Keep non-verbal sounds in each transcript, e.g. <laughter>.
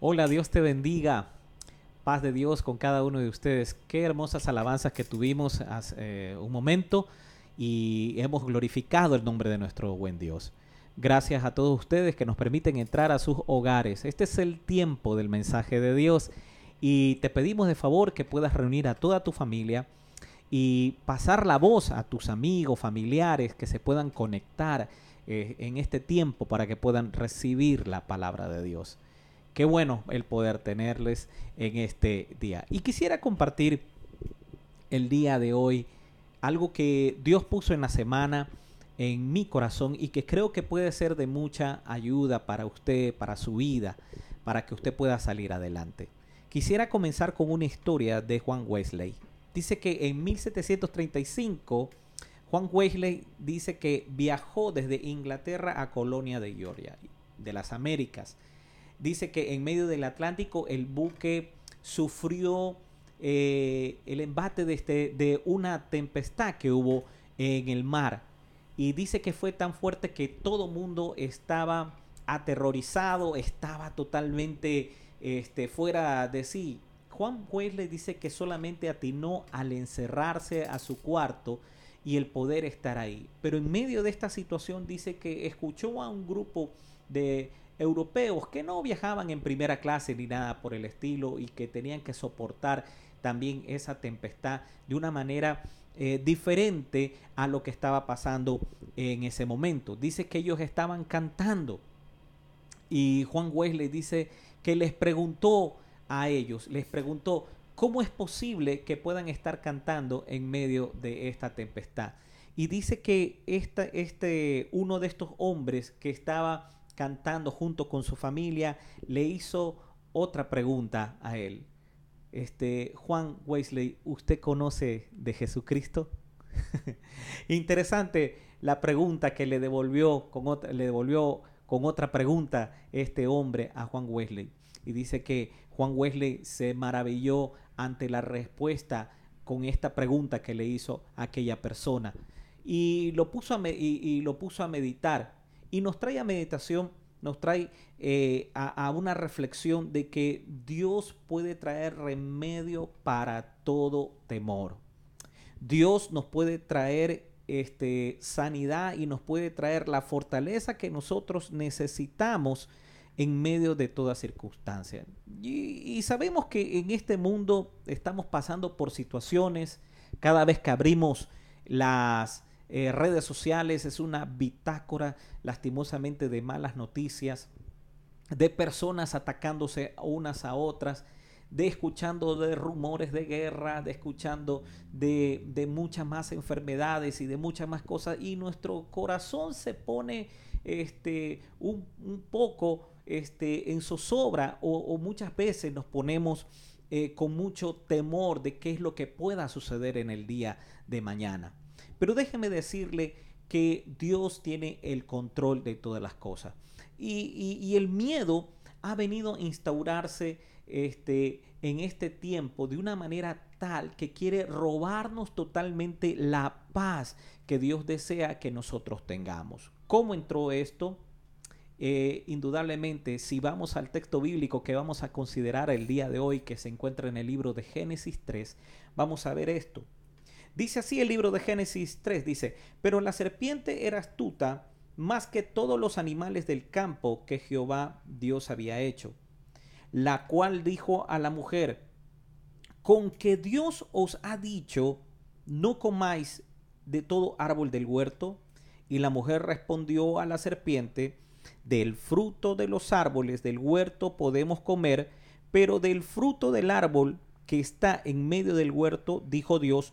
Hola, Dios te bendiga. Paz de Dios con cada uno de ustedes. Qué hermosas alabanzas que tuvimos hace eh, un momento y hemos glorificado el nombre de nuestro buen Dios. Gracias a todos ustedes que nos permiten entrar a sus hogares. Este es el tiempo del mensaje de Dios y te pedimos de favor que puedas reunir a toda tu familia y pasar la voz a tus amigos, familiares que se puedan conectar eh, en este tiempo para que puedan recibir la palabra de Dios. Qué bueno el poder tenerles en este día. Y quisiera compartir el día de hoy algo que Dios puso en la semana en mi corazón y que creo que puede ser de mucha ayuda para usted, para su vida, para que usted pueda salir adelante. Quisiera comenzar con una historia de Juan Wesley. Dice que en 1735 Juan Wesley dice que viajó desde Inglaterra a Colonia de Georgia, de las Américas dice que en medio del Atlántico el buque sufrió eh, el embate de, este, de una tempestad que hubo en el mar. Y dice que fue tan fuerte que todo mundo estaba aterrorizado, estaba totalmente este, fuera de sí. Juan Wesley dice que solamente atinó al encerrarse a su cuarto y el poder estar ahí. Pero en medio de esta situación dice que escuchó a un grupo de europeos que no viajaban en primera clase ni nada por el estilo y que tenían que soportar también esa tempestad de una manera eh, diferente a lo que estaba pasando en ese momento. Dice que ellos estaban cantando y Juan Wesley dice que les preguntó a ellos, les preguntó, ¿cómo es posible que puedan estar cantando en medio de esta tempestad? Y dice que esta, este, uno de estos hombres que estaba cantando junto con su familia, le hizo otra pregunta a él. Este, Juan Wesley, ¿usted conoce de Jesucristo? <laughs> Interesante la pregunta que le devolvió con otra, le devolvió con otra pregunta este hombre a Juan Wesley. Y dice que Juan Wesley se maravilló ante la respuesta con esta pregunta que le hizo aquella persona. Y lo puso a, y lo puso a meditar y nos trae a meditación, nos trae eh, a, una reflexión de que Dios puede traer remedio para todo temor. Dios nos puede traer este, sanidad y nos puede traer la fortaleza que nosotros necesitamos en medio de toda circunstancia. y, sabemos que en este mundo estamos pasando por situaciones, cada vez que abrimos las, eh, redes sociales, es una bitácora lastimosamente de malas noticias, de personas atacándose unas a otras, de escuchando de rumores de guerra, de escuchando de, de muchas más enfermedades y de muchas más cosas, y nuestro corazón se pone este, un, poco este, en zozobra o, muchas veces nos ponemos eh, con mucho temor de qué es lo que pueda suceder en el día de mañana. Pero déjeme decirle que Dios tiene el control de todas las cosas. Y, el miedo ha venido a instaurarse este, en este tiempo de una manera tal que quiere robarnos totalmente la paz que Dios desea que nosotros tengamos. ¿Cómo entró esto? Eh, indudablemente, si vamos al texto bíblico que vamos a considerar el día de hoy, que se encuentra en el libro de Génesis 3, vamos a ver esto. Dice así el libro de Génesis 3, dice, pero la serpiente era astuta más que todos los animales del campo que Jehová Dios había hecho, la cual dijo a la mujer, con que Dios os ha dicho, no comáis de todo árbol del huerto. Y la mujer respondió a la serpiente, del fruto de los árboles del huerto podemos comer, pero del fruto del árbol que está en medio del huerto, dijo Dios,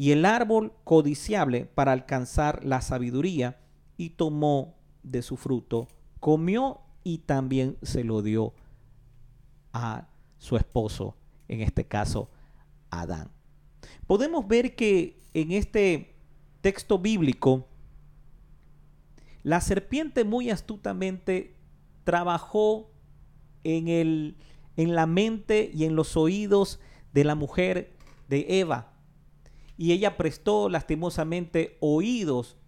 y el árbol codiciable para alcanzar la sabiduría, y tomó de su fruto, comió y también se lo dio a su esposo en este caso Adán. Podemos ver que en este texto bíblico, la serpiente muy astutamente trabajó en, el, en la mente y en los oídos de la mujer de Eva. Y ella prestó lastimosamente oídos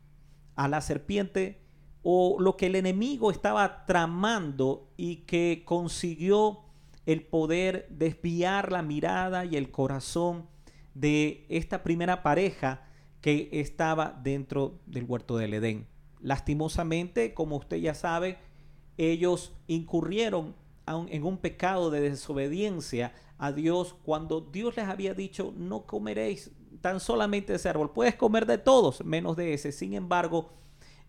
a la serpiente o lo que el enemigo estaba tramando y que consiguió el poder desviar la mirada y el corazón de esta primera pareja que estaba dentro del huerto del Edén. Lastimosamente, como usted ya sabe, ellos incurrieron en un pecado de desobediencia a Dios cuando Dios les había dicho no comeréis tan solamente ese árbol, puedes comer de todos menos de ese. Sin embargo,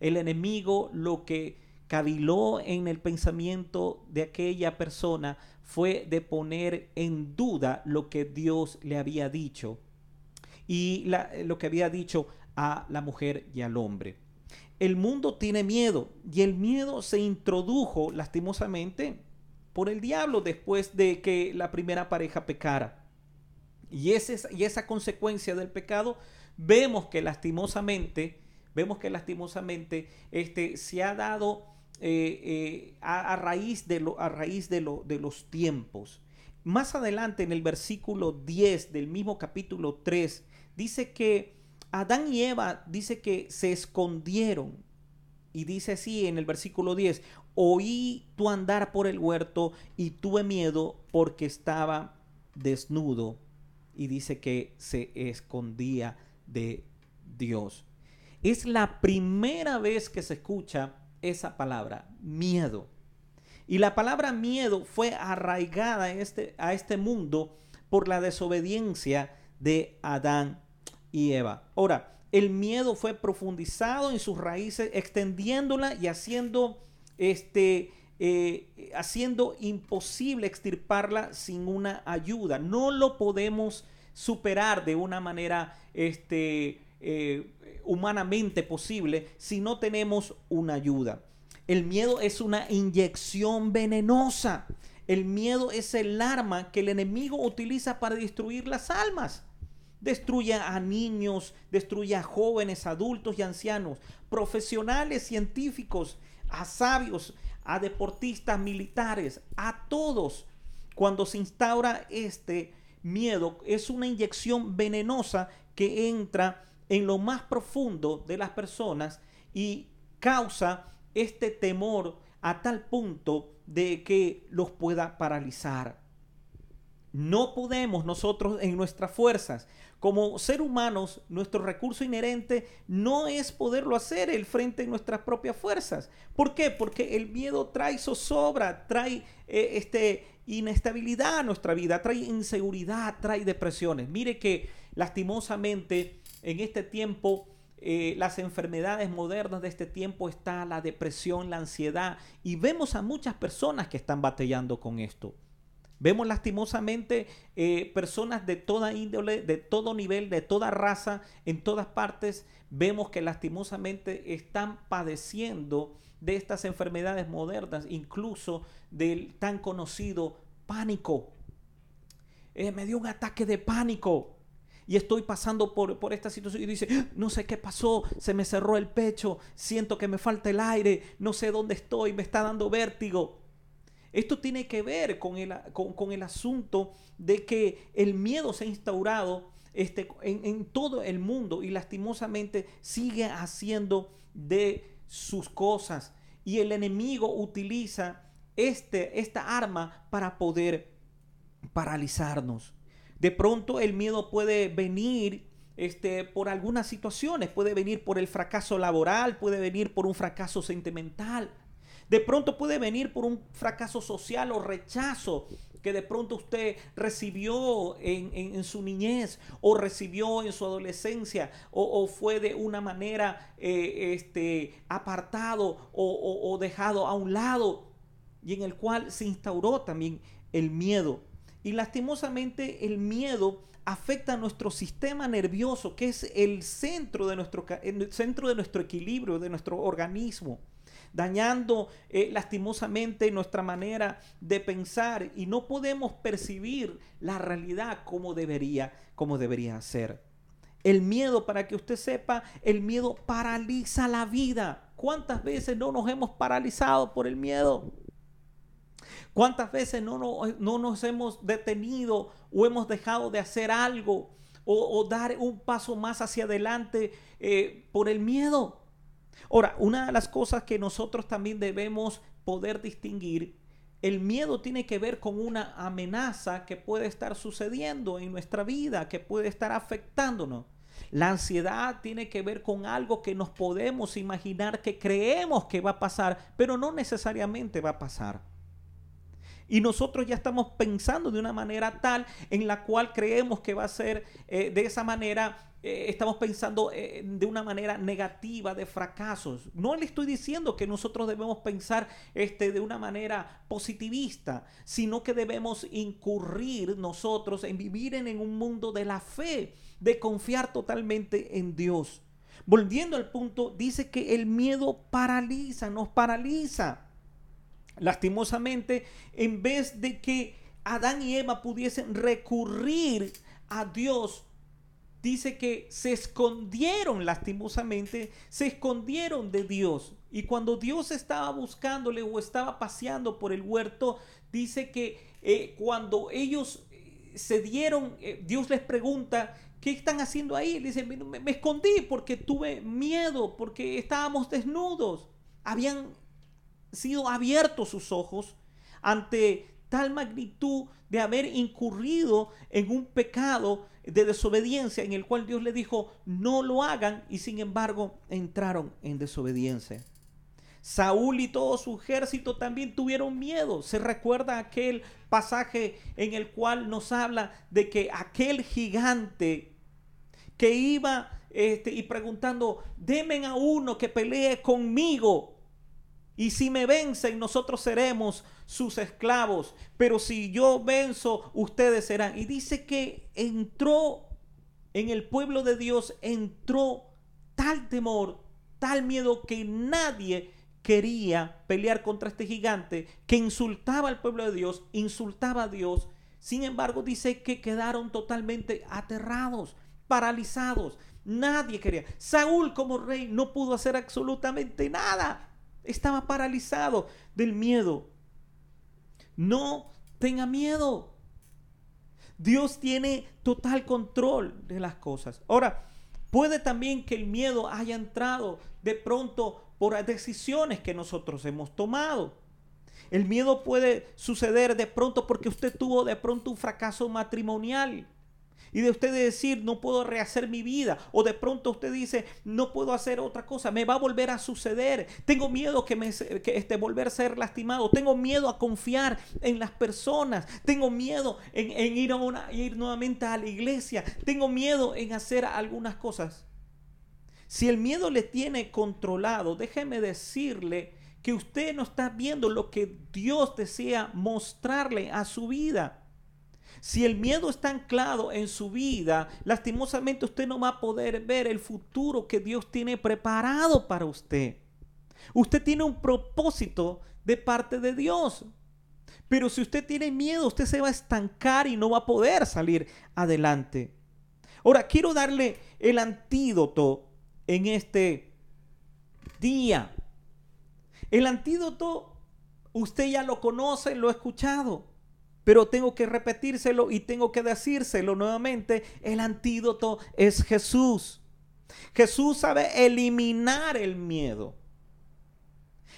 el enemigo lo que caviló en el pensamiento de aquella persona fue de poner en duda lo que Dios le había dicho y lo que había dicho a la mujer y al hombre. El mundo tiene miedo y el miedo se introdujo lastimosamente por el diablo después de que la primera pareja pecara. Y, esa consecuencia del pecado vemos que lastimosamente, vemos que lastimosamente este, se ha dado eh, eh, a, raíz, de, lo, a raíz de, lo, de los tiempos. Más adelante en el versículo 10 del mismo capítulo 3 dice que Adán y Eva dice que se escondieron. Y dice así en el versículo 10, oí tu andar por el huerto y tuve miedo porque estaba desnudo. Y dice que se escondía de Dios. Es la primera vez que se escucha esa palabra, miedo. Y la palabra miedo fue arraigada a este, a este mundo por la desobediencia de Adán y Eva. Ahora, el miedo fue profundizado en sus raíces, extendiéndola y haciendo, este, eh, haciendo imposible extirparla sin una ayuda. No lo podemos superar de una manera este, eh, humanamente posible si no tenemos una ayuda. El miedo es una inyección venenosa. El miedo es el arma que el enemigo utiliza para destruir las almas. Destruye a niños, destruye a jóvenes, adultos y ancianos, profesionales, científicos, a sabios, a deportistas, militares, a todos. Cuando se instaura este miedo, es una inyección venenosa que entra en lo más profundo de las personas y causa este temor a tal punto de que los pueda paralizar. No podemos nosotros en nuestras fuerzas, como ser humanos, nuestro recurso inherente no es poderlo hacer el frente de nuestras propias fuerzas. ¿Por qué? Porque el miedo trae zozobra, trae eh, este, inestabilidad a nuestra vida, trae inseguridad, trae depresiones. Mire que lastimosamente en este tiempo, eh, las enfermedades modernas de este tiempo está la depresión, la ansiedad, y vemos a muchas personas que están batallando con esto. Vemos lastimosamente eh, personas de toda índole, de todo nivel, de toda raza, en todas partes. Vemos que lastimosamente están padeciendo de estas enfermedades modernas, incluso del tan conocido pánico. Eh, me dio un ataque de pánico y estoy pasando por, por esta situación y dice, ah, no sé qué pasó, se me cerró el pecho, siento que me falta el aire, no sé dónde estoy, me está dando vértigo. Esto tiene que ver con el, con, el asunto de que el miedo se ha instaurado este, en, en, todo el mundo y lastimosamente sigue haciendo de sus cosas. Y el enemigo utiliza este, esta arma para poder paralizarnos. De pronto el miedo puede venir este, por algunas situaciones, puede venir por el fracaso laboral, puede venir por un fracaso sentimental, de pronto puede venir por un fracaso social o rechazo que de pronto usted recibió en, su niñez o recibió en su adolescencia o, fue de una manera eh, este, apartado o, o dejado a un lado y en el cual se instauró también el miedo. Y lastimosamente el miedo afecta a nuestro sistema nervioso, que es el centro de nuestro, centro de nuestro equilibrio, de nuestro organismo. dañando eh, lastimosamente nuestra manera de pensar y no podemos percibir la realidad como debería, como debería ser. El miedo, para que usted sepa, el miedo paraliza la vida. ¿Cuántas veces no nos hemos paralizado por el miedo? ¿Cuántas veces no, no, nos hemos detenido o hemos dejado de hacer algo o, dar un paso más hacia adelante eh, por el miedo? Ahora, una de las cosas que nosotros también debemos poder distinguir, el miedo tiene que ver con una amenaza que puede estar sucediendo en nuestra vida, que puede estar afectándonos. La ansiedad tiene que ver con algo que nos podemos imaginar que creemos que va a pasar, pero no necesariamente va a pasar. Y nosotros ya estamos pensando de una manera tal en la cual creemos que va a ser eh, de esa manera eh, estamos pensando eh, de una manera negativa de fracasos. No le estoy diciendo que nosotros debemos pensar este, de una manera positivista, sino que debemos incurrir nosotros en vivir en, en un mundo de la fe, de confiar totalmente en Dios. Volviendo al punto, dice que el miedo paraliza, nos paraliza. Lastimosamente, en vez de que Adán y Eva pudiesen recurrir a Dios, dice que se escondieron lastimosamente, se escondieron de Dios. Y cuando Dios estaba buscándole o estaba paseando por el huerto, dice que eh, cuando ellos eh, se dieron, eh, Dios les pregunta, ¿qué están haciendo ahí? Dice, me escondí porque tuve miedo, porque estábamos desnudos. Habían sido abiertos sus ojos ante tal magnitud de haber incurrido en un pecado de desobediencia en el cual Dios le dijo no lo hagan y sin embargo entraron en desobediencia. Saúl y todo su ejército también tuvieron miedo. Se recuerda aquel pasaje en el cual nos habla de que aquel gigante que iba este, y preguntando, demen a uno que pelee conmigo. Y si me vencen, nosotros seremos sus esclavos. Pero si yo venzo, ustedes serán. Y dice que entró en el pueblo de Dios, entró tal temor, tal miedo que nadie quería pelear contra este gigante que insultaba al pueblo de Dios, insultaba a Dios. Sin embargo, dice que quedaron totalmente aterrados, paralizados. Nadie quería. Saúl como rey no pudo hacer absolutamente nada. Estaba paralizado del miedo. No tenga miedo. Dios tiene total control de las cosas. Ahora, puede también que el miedo haya entrado de pronto por decisiones que nosotros hemos tomado. El miedo puede suceder de pronto porque usted tuvo de pronto un fracaso matrimonial y de usted decir, no puedo rehacer mi vida, o de pronto usted dice, no puedo hacer otra cosa, me va a volver a suceder, tengo miedo que me que este, volver a ser lastimado, tengo miedo a confiar en las personas, tengo miedo en, ir, a una, ir nuevamente a la iglesia, tengo miedo en hacer algunas cosas. Si el miedo le tiene controlado, déjeme decirle que usted no está viendo lo que Dios desea mostrarle a su vida. Si el miedo está anclado en su vida, lastimosamente usted no va a poder ver el futuro que Dios tiene preparado para usted. Usted tiene un propósito de parte de Dios. Pero si usted tiene miedo, usted se va a estancar y no va a poder salir adelante. Ahora, quiero darle el antídoto en este día. El antídoto, usted ya lo conoce, lo ha escuchado. Pero tengo que repetírselo y tengo que decírselo nuevamente. El antídoto es Jesús. Jesús sabe eliminar el miedo.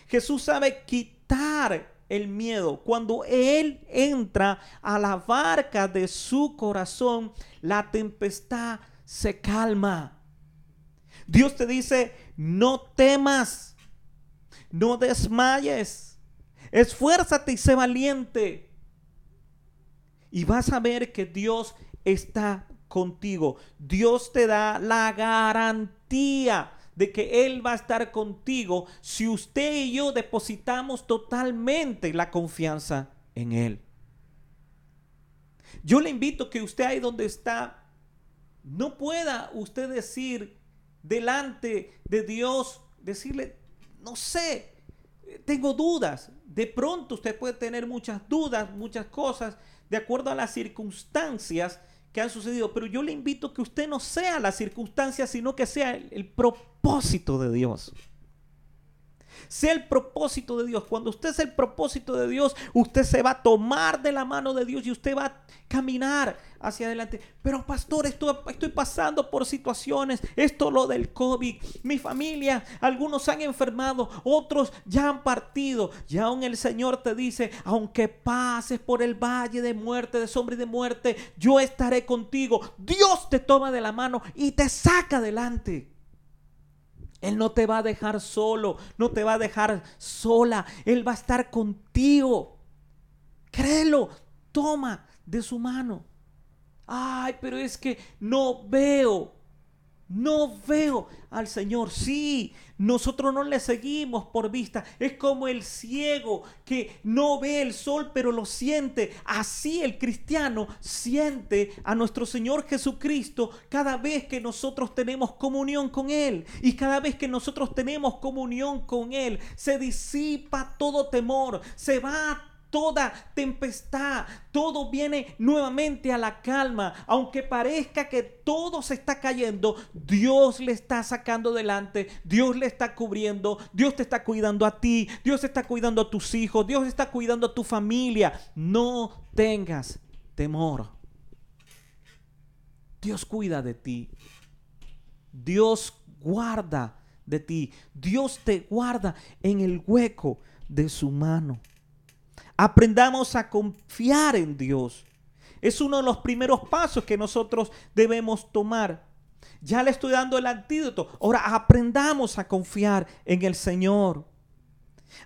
Jesús sabe quitar el miedo. Cuando Él entra a la barca de su corazón, la tempestad se calma. Dios te dice, no temas, no desmayes, esfuérzate y sé valiente y vas a ver que Dios está contigo. Dios te da la garantía de que Él va a estar contigo si usted y yo depositamos totalmente la confianza en Él. Yo le invito que usted ahí donde está, no pueda usted decir delante de Dios, decirle, no sé, tengo dudas. De pronto usted puede tener muchas dudas, muchas cosas, de acuerdo a las circunstancias que han sucedido. Pero yo le invito a que usted no sea la circunstancia, sino que sea el, el propósito de Dios. Sea el propósito de Dios. Cuando usted es el propósito de Dios, usted se va a tomar de la mano de Dios y usted va a caminar hacia adelante. Pero pastor, estoy, pasando por situaciones. Esto lo del COVID. Mi familia, algunos han enfermado, otros ya han partido. Y aún el Señor te dice, aunque pases por el valle de muerte, de sombra y de muerte, yo estaré contigo. Dios te toma de la mano y te saca adelante. Él no te va a dejar solo, no te va a dejar sola. Él va a estar contigo. Créelo, toma de su mano. Ay, pero es que no veo. No veo al Señor. Sí, nosotros no le seguimos por vista. Es como el ciego que no ve el sol pero lo siente. Así el cristiano siente a nuestro Señor Jesucristo cada vez que nosotros tenemos comunión con Él. Y cada vez que nosotros tenemos comunión con Él, se disipa todo temor. Se va toda tempestad, todo viene nuevamente a la calma. Aunque parezca que todo se está cayendo, Dios le está sacando delante, Dios le está cubriendo, Dios te está cuidando a ti, Dios está cuidando a tus hijos, Dios está cuidando a tu familia. No tengas temor. Dios cuida de ti. Dios guarda de ti. Dios te guarda en el hueco de su mano. Aprendamos a confiar en Dios. Es uno de los primeros pasos que nosotros debemos tomar. Ya le estoy dando el antídoto. Ahora aprendamos a confiar en el Señor.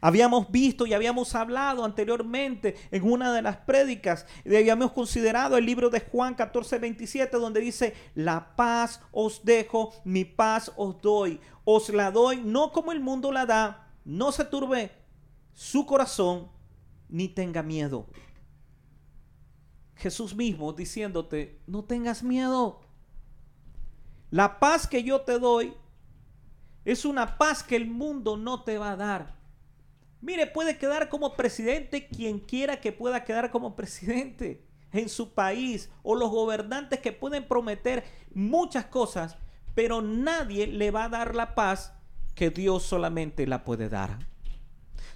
Habíamos visto y habíamos hablado anteriormente en una de las prédicas, y habíamos considerado el libro de Juan 14, 27, donde dice, la paz os dejo, mi paz os doy. Os la doy no como el mundo la da, no se turbe su corazón ni tenga miedo. Jesús mismo diciéndote, no tengas miedo. La paz que yo te doy es una paz que el mundo no te va a dar. Mire, puede quedar como presidente quien quiera que pueda quedar como presidente en su país o los gobernantes que pueden prometer muchas cosas, pero nadie le va a dar la paz que Dios solamente la puede dar.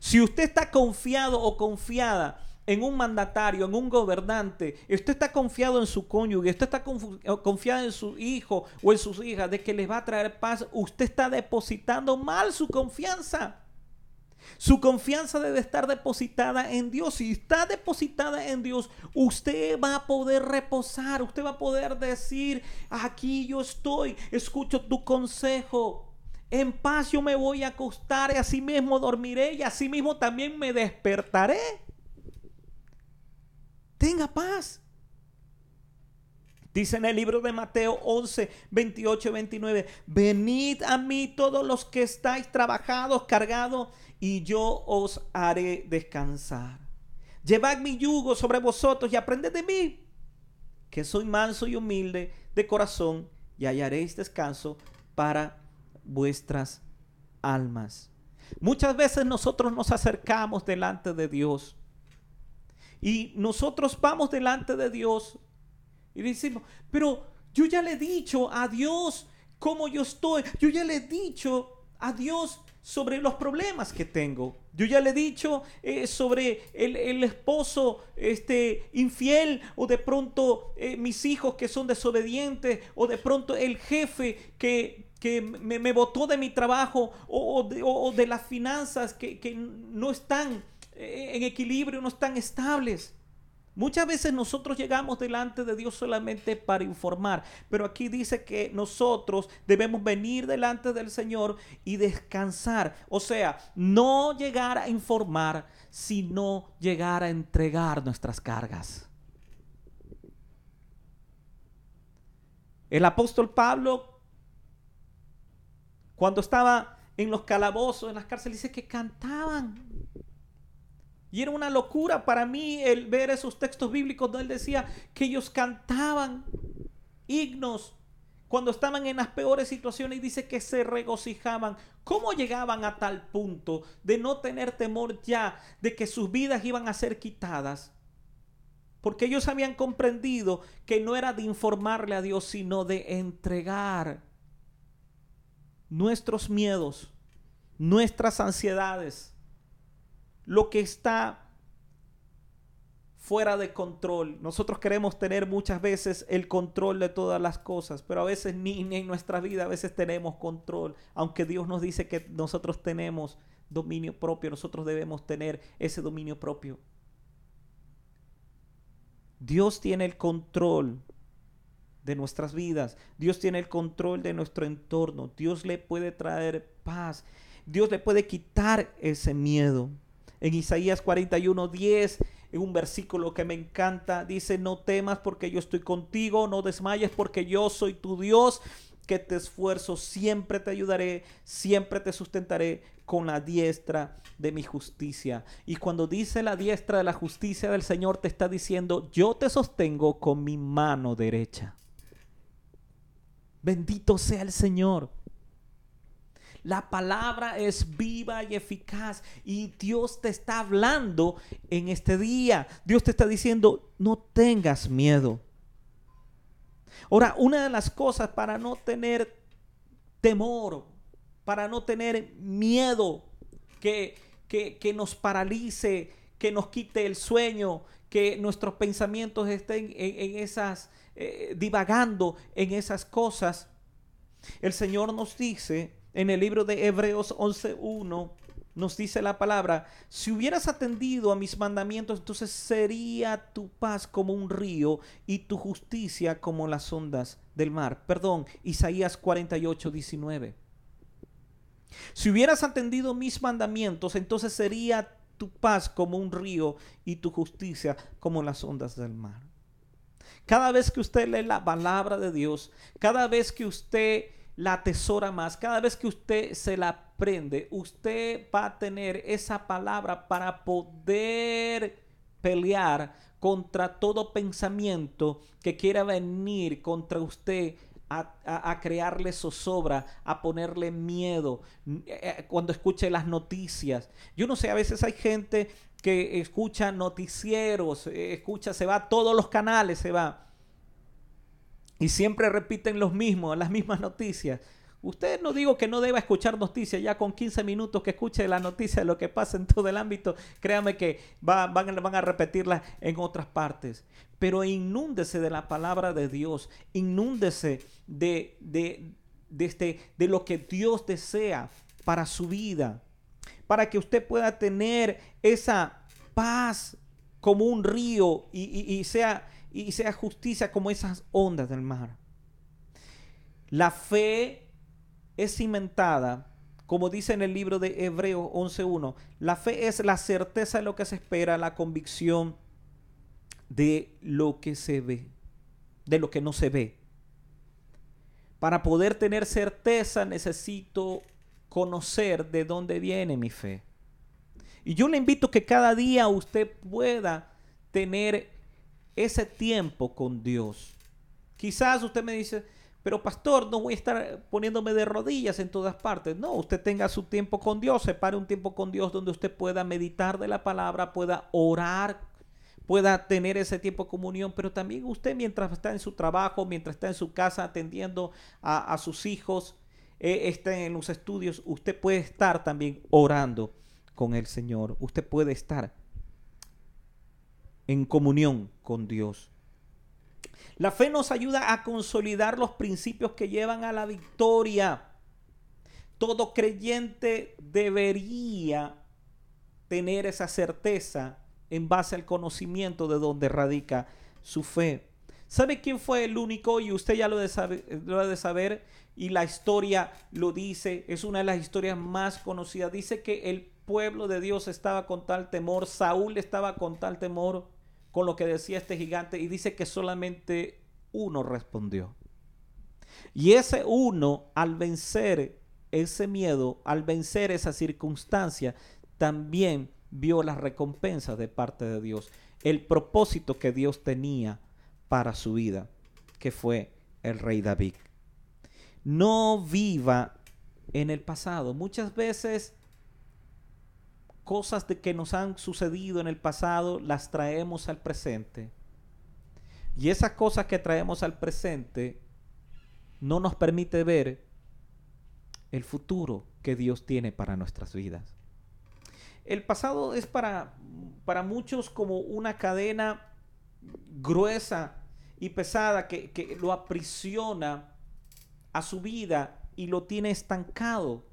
Si usted está confiado o confiada en un mandatario, en un gobernante, usted está confiado en su cónyuge, usted está confiado en su hijo o en sus hijas de que les va a traer paz, usted está depositando mal su confianza. Su confianza debe estar depositada en Dios. Si está depositada en Dios, usted va a poder reposar. Usted va a poder decir, aquí yo estoy, escucho tu consejo. En paz yo me voy a acostar y así mismo dormiré y así mismo también me despertaré. Tenga paz. Dice en el libro de Mateo 11, 28 29, venid a mí todos los que estáis trabajados, cargados, y yo os haré descansar. Llevad mi yugo sobre vosotros y aprended de mí, que soy manso y humilde de corazón, y hallaréis descanso para vuestras almas. Muchas veces nosotros nos acercamos delante de Dios y nosotros vamos delante de Dios y decimos, pero yo ya le he dicho a Dios cómo yo estoy, yo ya le he dicho a Dios sobre los problemas que tengo. Yo ya le he dicho eh, sobre el, esposo este, infiel o de pronto eh, mis hijos que son desobedientes o de pronto el jefe que que me, botó de mi trabajo o, de, las finanzas que, que no están eh, en equilibrio, no están estables. Muchas veces nosotros llegamos delante de Dios solamente para informar, pero aquí dice que nosotros debemos venir delante del Señor y descansar. O sea, no llegar a informar, sino llegar a entregar nuestras cargas. El apóstol Pablo cuando estaba en los calabozos, en las cárceles, dice que cantaban. Y era una locura para mí el ver esos textos bíblicos donde él decía que ellos cantaban himnos, cuando estaban en las peores situaciones y dice que se regocijaban. ¿Cómo llegaban a tal punto de no tener temor ya de que sus vidas iban a ser quitadas? Porque ellos habían comprendido que no era de informarle a Dios, sino de entregar nuestros miedos, nuestras ansiedades, lo que está fuera de control. Nosotros queremos tener muchas veces el control de todas las cosas, pero a veces ni, en nuestra vida a veces tenemos control, aunque Dios nos dice que nosotros tenemos dominio propio, nosotros debemos tener ese dominio propio. Dios tiene el control de nuestras vidas. Dios tiene el control de nuestro entorno. Dios le puede traer paz. Dios le puede quitar ese miedo. En Isaías 41, 10 un versículo que me encanta. Dice, no temas porque yo estoy contigo, no desmayes porque yo soy tu Dios, que te esfuerzo, siempre te ayudaré, siempre te sustentaré con la diestra de mi justicia. Y cuando dice la diestra de la justicia del Señor, te está diciendo, yo te sostengo con mi mano derecha. Bendito sea el Señor. La palabra es viva y eficaz y Dios te está hablando en este día. Dios te está diciendo, no tengas miedo. Ahora, una de las cosas para no tener temor, para no tener miedo que, que, nos paralice, que nos quite el sueño, que nuestros pensamientos estén en, esas, eh, divagando en esas cosas, el Señor nos dice en el libro de Hebreos 11.1 nos dice la palabra, si hubieras atendido a mis mandamientos, entonces sería tu paz como un río y tu justicia como las ondas del mar. Perdón, Isaías 48, 19. Si hubieras atendido mis mandamientos, entonces sería tu paz como un río y tu justicia como las ondas del mar. Cada vez que usted lee la palabra de Dios, cada vez que usted la atesora más. Cada vez que usted se la aprende, usted va a tener esa palabra para poder pelear contra todo pensamiento que quiera venir contra usted a, crearle zozobra, a ponerle miedo. Eh, eh, cuando escuche las noticias. Yo no sé, a veces hay gente que escucha noticieros, eh, escucha, se va a todos los canales, se va y siempre repiten los mismos, las mismas noticias. Usted no digo que no deba escuchar noticias, ya con 15 minutos que escuche la noticia de lo que pasa en todo el ámbito, créame que van, van a repetirla en otras partes. Pero inúndese de la palabra de Dios, inúndese de, de, de, este, de lo que Dios desea para su vida, para que usted pueda tener esa paz como un río y, sea y sea justicia como esas ondas del mar. La fe es cimentada, como dice en el libro de Hebreos 11.1, la fe es la certeza de lo que se espera, la convicción de lo que se ve, de lo que no se ve. Para poder tener certeza necesito conocer de dónde viene mi fe. Y yo le invito que cada día usted pueda tener ese tiempo con Dios. Quizás usted me dice, pero pastor, no voy a estar poniéndome de rodillas en todas partes. No, usted tenga su tiempo con Dios, separe un tiempo con Dios donde usted pueda meditar de la palabra, pueda orar, pueda tener ese tiempo de comunión, pero también usted mientras está en su trabajo, mientras está en su casa atendiendo a, sus hijos, eh, en los estudios, usted puede estar también orando con el Señor. Usted puede estar en comunión con Dios. La fe nos ayuda a consolidar los principios que llevan a la victoria. Todo creyente debería tener esa certeza en base al conocimiento de donde radica su fe. ¿Sabe quién fue el único? Y usted ya lo debe saber, lo de saber y la historia lo dice, es una de las historias más conocidas. Dice que el pueblo de Dios estaba con tal temor, Saúl estaba con tal temor con lo que decía este gigante y dice que solamente uno respondió. Y ese uno, al vencer ese miedo, al vencer esa circunstancia, también vio las recompensas de parte de Dios, el propósito que Dios tenía para su vida, que fue el rey David. No viva en el pasado. Muchas veces cosas de que nos han sucedido en el pasado las traemos al presente. Y esas cosas que traemos al presente no nos permite ver el futuro que Dios tiene para nuestras vidas. El pasado es para, para muchos como una cadena gruesa y pesada que, que lo aprisiona a su vida y lo tiene estancado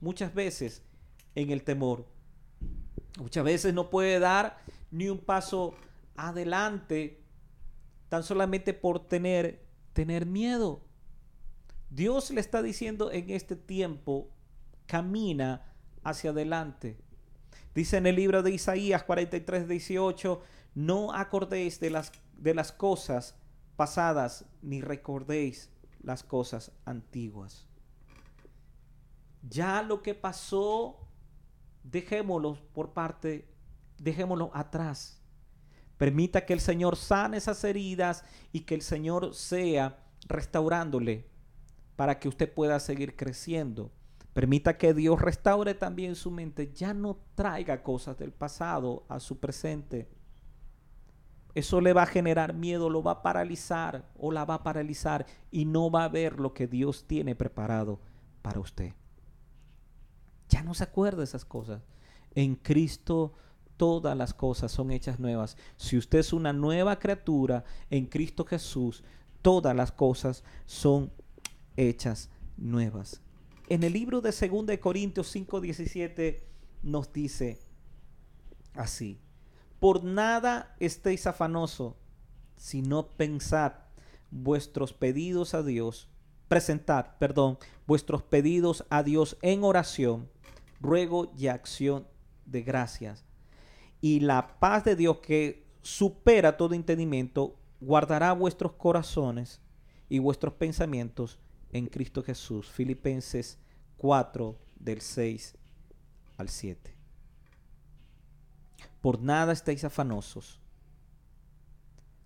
muchas veces en el temor. Muchas veces no puede dar ni un paso adelante tan solamente por tener, tener miedo. Dios le está diciendo en este tiempo, camina hacia adelante. Dice en el libro de Isaías 43, 18, no acordéis de las, de las cosas pasadas, ni recordéis las cosas antiguas. Ya lo que pasó, dejémoslo por parte, dejémoslo atrás. Permita que el Señor sane esas heridas y que el Señor sea restaurándole para que usted pueda seguir creciendo. Permita que Dios restaure también su mente. Ya no traiga cosas del pasado a su presente. Eso le va a generar miedo, lo va a paralizar o la va a paralizar y no va a ver lo que Dios tiene preparado para usted. Ya no se acuerda de esas cosas. En Cristo todas las cosas son hechas nuevas. Si usted es una nueva criatura en Cristo Jesús, todas las cosas son hechas nuevas. En el libro de 2 Corintios 5:17 nos dice así, por nada estéis afanoso, sino pensad vuestros pedidos a Dios, presentad, perdón, vuestros pedidos a Dios en oración, ruego y acción de gracias. Y la paz de Dios que supera todo entendimiento, guardará vuestros corazones y vuestros pensamientos en Cristo Jesús. Filipenses 4 del 6 al 7. Por nada estéis afanosos.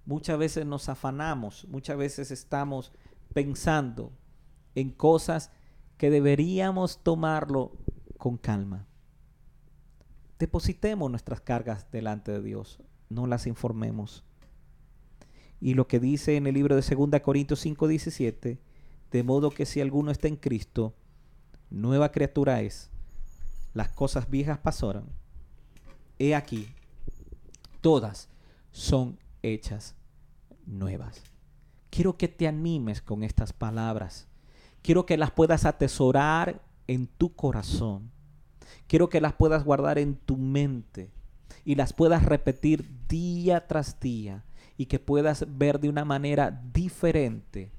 Muchas veces nos afanamos, muchas veces estamos pensando en cosas que deberíamos tomarlo con calma. Depositemos nuestras cargas delante de Dios, no las informemos. Y lo que dice en el libro de 2 Corintios 5, 17, de modo que si alguno está en Cristo, nueva criatura es. Las cosas viejas pasaron. He aquí, todas son hechas nuevas. Quiero que te animes con estas palabras. Quiero que las puedas atesorar en tu corazón. Quiero que las puedas guardar en tu mente y las puedas repetir día tras día y que puedas ver de una manera diferente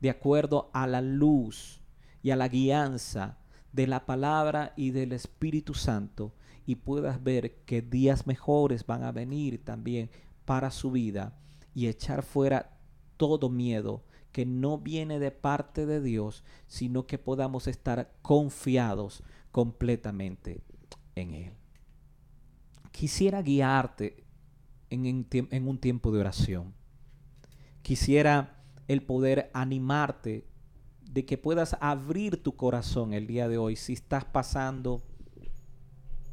de acuerdo a la luz y a la guianza de la palabra y del Espíritu Santo y puedas ver que días mejores van a venir también para su vida y echar fuera todo miedo que no viene de parte de Dios, sino que podamos estar confiados completamente en Él. Quisiera guiarte en, en un tiempo de oración. Quisiera el poder animarte de que puedas abrir tu corazón el día de hoy si estás pasando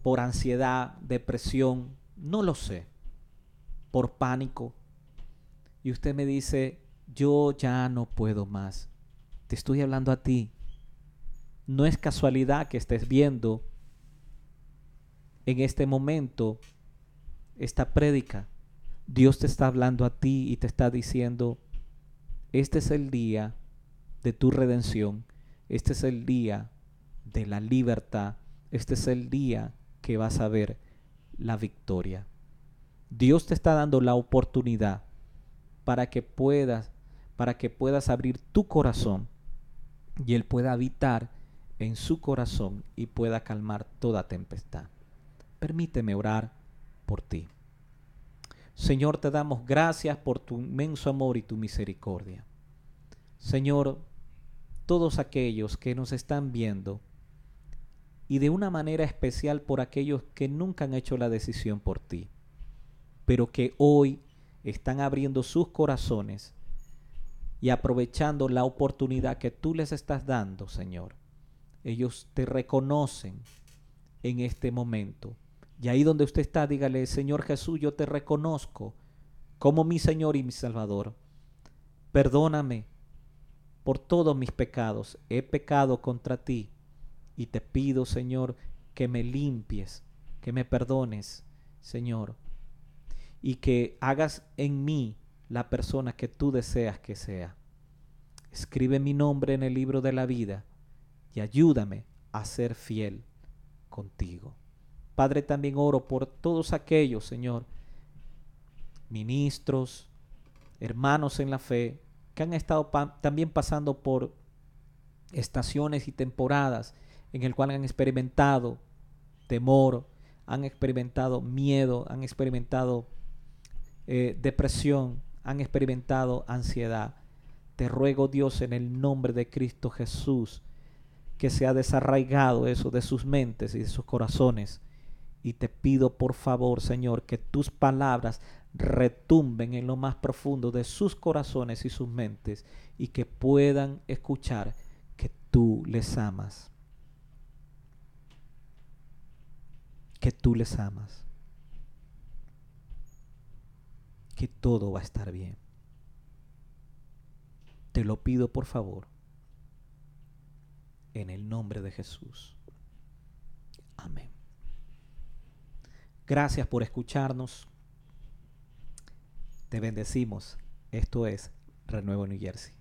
por ansiedad, depresión, no lo sé, por pánico. Y usted me dice, yo ya no puedo más. Te estoy hablando a ti. No es casualidad que estés viendo en este momento esta prédica. Dios te está hablando a ti y te está diciendo, este es el día de tu redención. Este es el día de la libertad. Este es el día que vas a ver la victoria. Dios te está dando la oportunidad para que puedas para que puedas abrir tu corazón y él pueda habitar en su corazón y pueda calmar toda tempestad. Permíteme orar por ti. Señor, te damos gracias por tu inmenso amor y tu misericordia. Señor, todos aquellos que nos están viendo y de una manera especial por aquellos que nunca han hecho la decisión por ti, pero que hoy están abriendo sus corazones y aprovechando la oportunidad que tú les estás dando, Señor. Ellos te reconocen en este momento. Y ahí donde usted está, dígale, Señor Jesús, yo te reconozco como mi Señor y mi Salvador. Perdóname por todos mis pecados. He pecado contra ti y te pido, Señor, que me limpies, que me perdones, Señor, y que hagas en mí la persona que tú deseas que sea. Escribe mi nombre en el libro de la vida y ayúdame a ser fiel contigo. Padre, también oro por todos aquellos, Señor, ministros, hermanos en la fe, que han estado también pasando por estaciones y temporadas en el cual han experimentado temor, han experimentado miedo, han experimentado eh, depresión, han experimentado ansiedad. Te ruego Dios en el nombre de Cristo Jesús que se ha desarraigado eso de sus mentes y de sus corazones. Y te pido por favor, Señor, que tus palabras retumben en lo más profundo de sus corazones y sus mentes y que puedan escuchar que tú les amas. Que tú les amas. Que todo va a estar bien. Te lo pido por favor en el nombre de Jesús. Amén. Gracias por escucharnos. Te bendecimos. Esto es Renuevo New Jersey.